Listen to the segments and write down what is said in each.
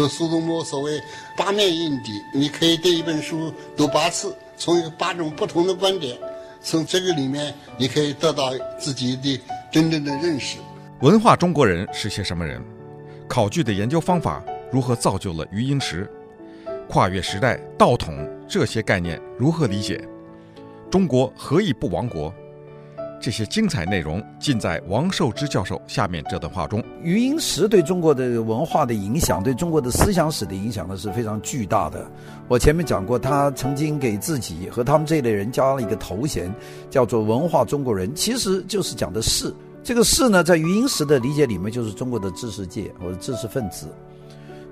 说苏东坡所谓八面印地，你可以对一本书读八次，从八种不同的观点，从这个里面你可以得到自己的真正的认识。文化中国人是些什么人？考据的研究方法如何造就了余英时？跨越时代、道统这些概念如何理解？中国何以不亡国？这些精彩内容尽在王寿之教授下面这段话中。余英时对中国的文化的影响，对中国的思想史的影响呢，是非常巨大的。我前面讲过，他曾经给自己和他们这一类人加了一个头衔，叫做“文化中国人”，其实就是讲的士。这个士呢，在余英时的理解里面，就是中国的知识界或者知识分子。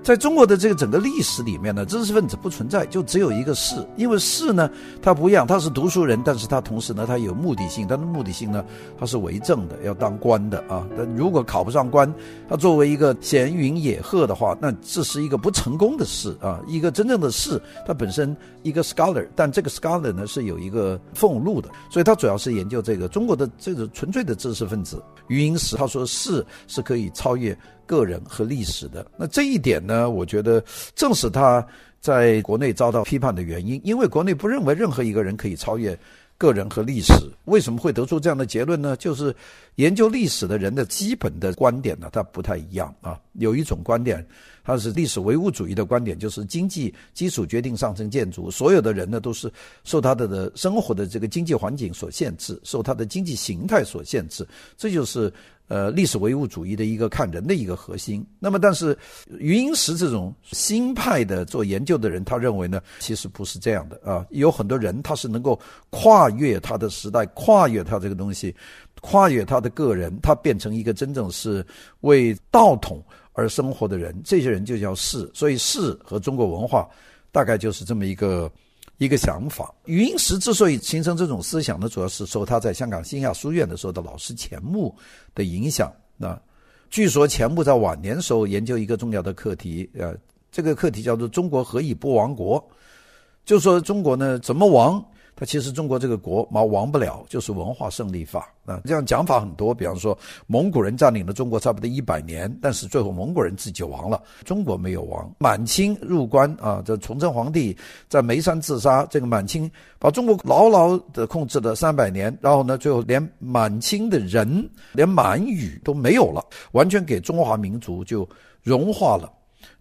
在中国的这个整个历史里面呢，知识分子不存在，就只有一个士。因为士呢，他不一样，他是读书人，但是他同时呢，他有目的性。他的目的性呢，他是为政的，要当官的啊。但如果考不上官，他作为一个闲云野鹤的话，那这是一个不成功的士啊。一个真正的士，他本身一个 scholar，但这个 scholar 呢是有一个俸禄的，所以他主要是研究这个中国的这个纯粹的知识分子。余英时他说士是可以超越个人和历史的，那这一点呢，我觉得正是他在国内遭到批判的原因，因为国内不认为任何一个人可以超越个人和历史。为什么会得出这样的结论呢？就是研究历史的人的基本的观点呢，他不太一样啊。有一种观点，它是历史唯物主义的观点，就是经济基础决定上层建筑，所有的人呢都是受他的的生活的这个经济环境所限制，受他的经济形态所限制，这就是。呃，历史唯物主义的一个看人的一个核心。那么，但是余英时这种新派的做研究的人，他认为呢，其实不是这样的啊。有很多人他是能够跨越他的时代，跨越他这个东西，跨越他的个人，他变成一个真正是为道统而生活的人。这些人就叫士。所以，士和中国文化大概就是这么一个。一个想法，余英时之所以形成这种思想呢，主要是受他在香港新亚书院的时候的老师钱穆的影响。那据说钱穆在晚年时候研究一个重要的课题，呃，这个课题叫做“中国何以不亡国”，就说中国呢怎么亡？他其实中国这个国嘛亡不了，就是文化胜利法啊。这样讲法很多，比方说蒙古人占领了中国差不多一百年，但是最后蒙古人自己亡了，中国没有亡。满清入关啊，这崇祯皇帝在眉山自杀，这个满清把中国牢牢的控制了三百年，然后呢，最后连满清的人，连满语都没有了，完全给中华民族就融化了。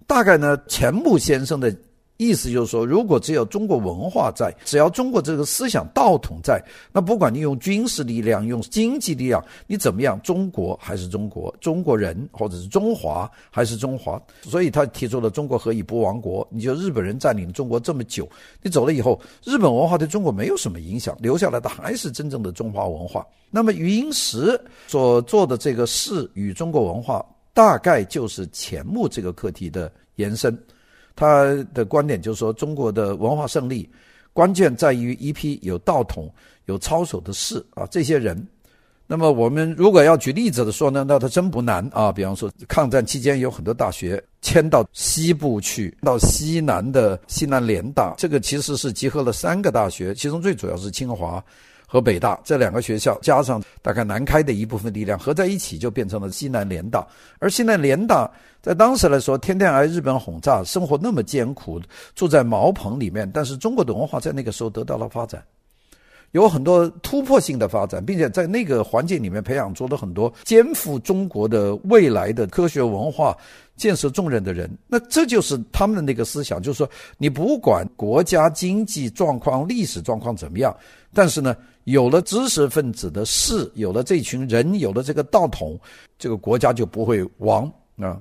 大概呢，钱穆先生的。意思就是说，如果只有中国文化在，只要中国这个思想道统在，那不管你用军事力量、用经济力量，你怎么样，中国还是中国，中国人或者是中华还是中华。所以他提出了“中国何以不亡国”。你就日本人占领中国这么久，你走了以后，日本文化对中国没有什么影响，留下来的还是真正的中华文化。那么余英时所做的这个事与中国文化，大概就是钱穆这个课题的延伸。他的观点就是说，中国的文化胜利关键在于一批有道统、有操守的士啊，这些人。那么我们如果要举例子的说呢，那他真不难啊。比方说，抗战期间有很多大学迁到西部去，到西南的西南联大，这个其实是集合了三个大学，其中最主要是清华。和北大这两个学校，加上大概南开的一部分力量合在一起，就变成了西南联大。而西南联大在当时来说，天天挨日本轰炸，生活那么艰苦，住在茅棚里面。但是中国的文化在那个时候得到了发展，有很多突破性的发展，并且在那个环境里面培养出了很多肩负中国的未来的科学文化建设重任的人。那这就是他们的那个思想，就是说，你不管国家经济状况、历史状况怎么样，但是呢。有了知识分子的士，有了这群人，有了这个道统，这个国家就不会亡啊！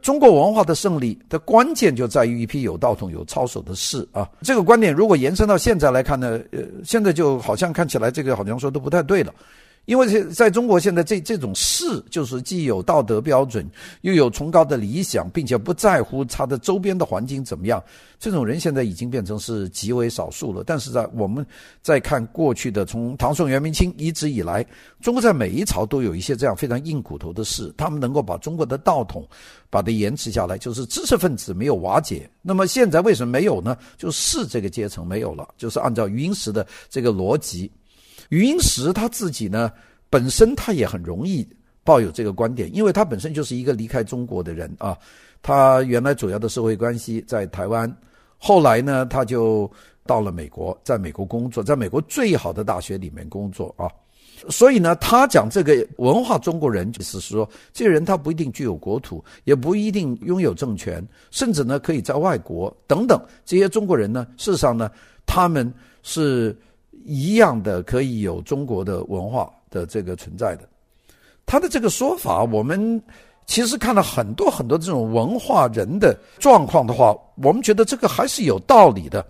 中国文化的胜利的关键就在于一批有道统、有操守的士啊！这个观点如果延伸到现在来看呢，呃，现在就好像看起来这个好像说都不太对了。因为在中国现在这这种士，就是既有道德标准，又有崇高的理想，并且不在乎他的周边的环境怎么样，这种人现在已经变成是极为少数了。但是在我们再看过去的从唐宋元明清一直以来，中国在每一朝都有一些这样非常硬骨头的士，他们能够把中国的道统把它延迟下来，就是知识分子没有瓦解。那么现在为什么没有呢？就是士这个阶层没有了，就是按照余英时的这个逻辑。余英时他自己呢，本身他也很容易抱有这个观点，因为他本身就是一个离开中国的人啊。他原来主要的社会关系在台湾，后来呢，他就到了美国，在美国工作，在美国最好的大学里面工作啊。所以呢，他讲这个文化中国人，就是说，这个人他不一定具有国土，也不一定拥有政权，甚至呢，可以在外国等等。这些中国人呢，事实上呢，他们是一样的，可以有中国的文化的这个存在的。他的这个说法，我们其实看了很多很多这种文化人的状况的话，我们觉得这个还是有道理的。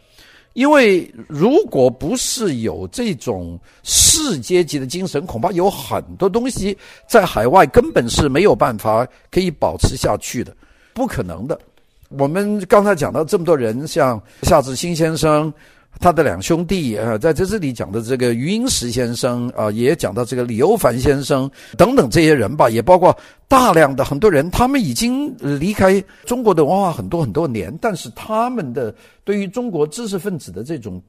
因为如果不是有这种士阶级的精神，恐怕有很多东西在海外根本是没有办法可以保持下去的，不可能的。我们刚才讲到这么多人，像夏志清先生。他的两兄弟啊，在这这里讲的这个余英时先生啊，也讲到这个李欧凡先生等等这些人吧，也包括大量的很多人，他们已经离开中国的文化很多很多年，但是他们的对于中国知识分子的这种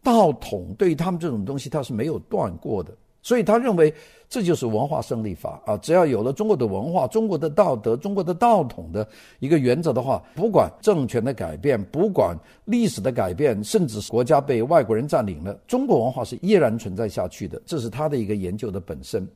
道统，对于他们这种东西，他是没有断过的。所以他认为这就是文化胜利法啊！只要有了中国的文化、中国的道德、中国的道统的一个原则的话，不管政权的改变，不管历史的改变，甚至国家被外国人占领了，中国文化是依然存在下去的。这是他的一个研究的本身。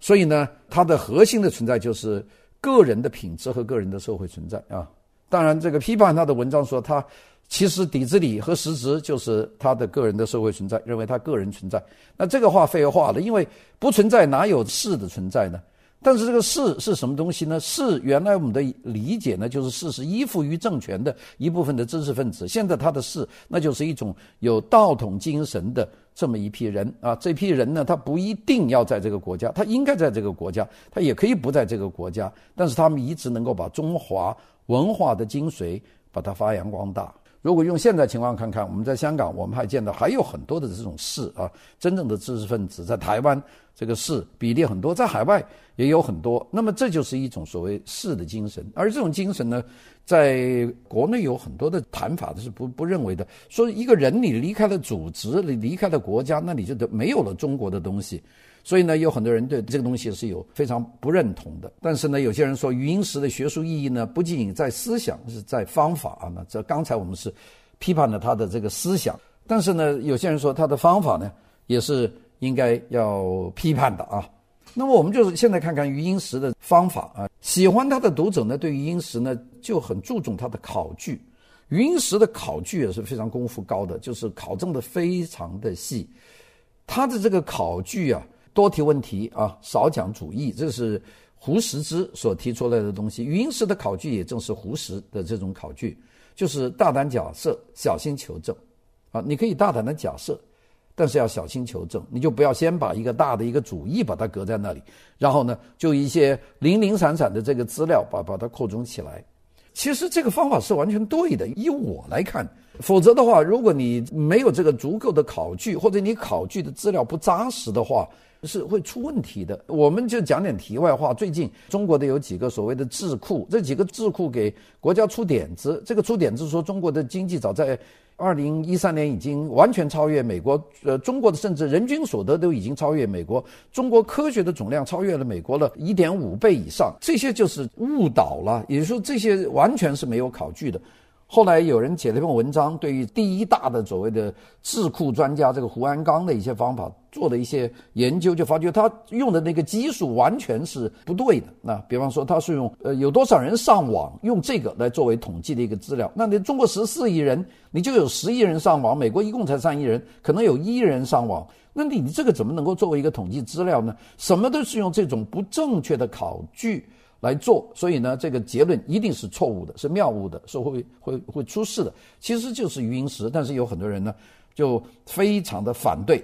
所以呢，他的核心的存在就是个人的品质和个人的社会存在啊。当然，这个批判他的文章说他。其实底子里和实质就是他的个人的社会存在，认为他个人存在。那这个话废话了，因为不存在哪有士的存在呢？但是这个士是什么东西呢？士原来我们的理解呢，就是士是依附于政权的一部分的知识分子。现在他的士，那就是一种有道统精神的这么一批人啊。这批人呢，他不一定要在这个国家，他应该在这个国家，他也可以不在这个国家。但是他们一直能够把中华文化的精髓把它发扬光大。如果用现在情况看看，我们在香港，我们还见到还有很多的这种士啊，真正的知识分子，在台湾这个士比例很多，在海外也有很多。那么这就是一种所谓士的精神，而这种精神呢，在国内有很多的谈法的是不不认为的，说一个人你离开了组织，你离开了国家，那你就得没有了中国的东西。所以呢，有很多人对这个东西是有非常不认同的。但是呢，有些人说余英时的学术意义呢，不仅仅在思想，是在方法啊。那这刚才我们是批判了他的这个思想，但是呢，有些人说他的方法呢，也是应该要批判的啊。那么我们就是现在看看余英时的方法啊。喜欢他的读者呢，对余英时呢就很注重他的考据。余英时的考据也是非常功夫高的，就是考证的非常的细。他的这个考据啊。多提问题啊，少讲主义，这是胡适之所提出来的东西。余英时的考据也正是胡适的这种考据，就是大胆假设，小心求证。啊，你可以大胆的假设，但是要小心求证。你就不要先把一个大的一个主义把它搁在那里，然后呢，就一些零零散散的这个资料把把它扩充起来。其实这个方法是完全对的，以我来看。否则的话，如果你没有这个足够的考据，或者你考据的资料不扎实的话，是会出问题的。我们就讲点题外话。最近中国的有几个所谓的智库，这几个智库给国家出点子。这个出点子说，中国的经济早在二零一三年已经完全超越美国。呃，中国的甚至人均所得都已经超越美国。中国科学的总量超越了美国了一点五倍以上。这些就是误导了，也就是说，这些完全是没有考据的。后来有人写了一篇文章，对于第一大的所谓的智库专家这个胡安钢的一些方法做了一些研究，就发觉他用的那个基数完全是不对的。那比方说，他是用呃有多少人上网，用这个来作为统计的一个资料。那你中国十四亿人，你就有十亿人上网；美国一共才三亿人，可能有一亿人上网。那你你这个怎么能够作为一个统计资料呢？什么都是用这种不正确的考据。来做，所以呢，这个结论一定是错误的，是谬误的，是会会会出事的。其实就是余英时，但是有很多人呢，就非常的反对。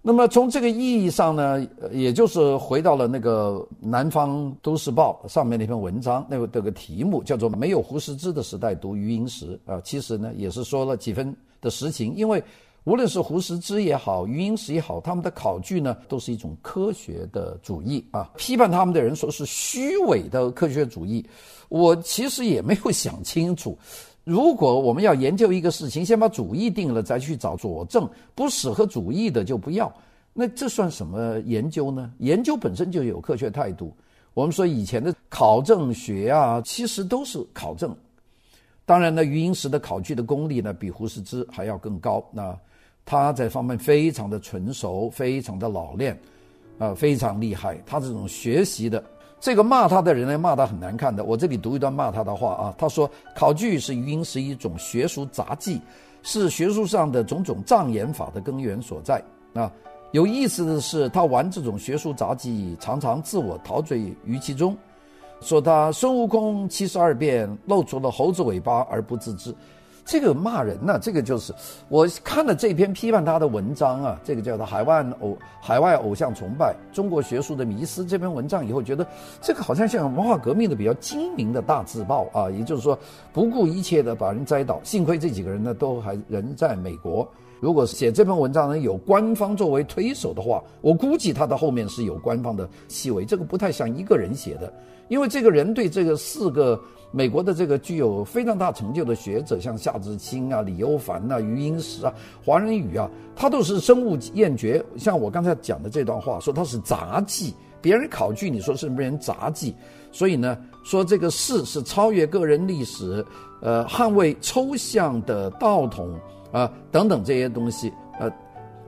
那么从这个意义上呢，也就是回到了那个《南方都市报》上面那篇文章，那个这个题目叫做“没有胡适之的时代读余英时”啊，其实呢也是说了几分的实情，因为。无论是胡适之也好，余英时也好，他们的考据呢，都是一种科学的主义啊。批判他们的人说是虚伪的科学主义，我其实也没有想清楚。如果我们要研究一个事情，先把主义定了，再去找佐证，不适合主义的就不要。那这算什么研究呢？研究本身就有科学态度。我们说以前的考证学啊，其实都是考证。当然呢，余英时的考据的功力呢，比胡适之还要更高。那他在方面非常的纯熟，非常的老练，啊、非常厉害。他这种学习的，这个骂他的人呢，骂他很难看的。我这里读一段骂他的话啊，他说：“考据是余英时一种学术杂技，是学术上的种种障眼法的根源所在。”啊。有意思的是，他玩这种学术杂技，常常自我陶醉于其中，说他孙悟空七十二变露出了猴子尾巴而不自知。这个骂人呢、这个就是我看了这篇批判他的文章啊，这个叫做《海外偶海外偶像崇拜：中国学术的迷思》这篇文章以后，觉得这个好像像文化革命的比较精明的大字报啊，也就是说不顾一切的把人栽倒。幸亏这几个人呢都还人在美国。如果写这篇文章呢，有官方作为推手的话，我估计他的后面是有官方的细微，这个不太像一个人写的，因为这个人对这个四个美国的这个具有非常大成就的学者，像夏志清啊、李欧梵啊、余英时啊、黄仁宇啊，他都是深恶厌绝。像我刚才讲的这段话，说他是杂技，别人考据你说是别人杂技，所以呢，说这个事是超越个人历史，呃，捍卫抽象的道统。啊，等等这些东西，呃，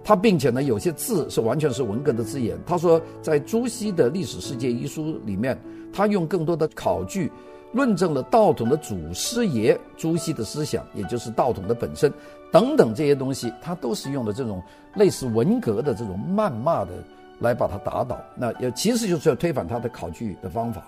他并且呢，有些字是完全是文革的字眼。他说，在朱熹的《历史世界》一书里面，他用更多的考据论证了道统的祖师爷朱熹的思想，也就是道统的本身等等这些东西，他都是用的这种类似文革的这种谩骂的来把他打倒。那也其实就是要推翻他的考据的方法。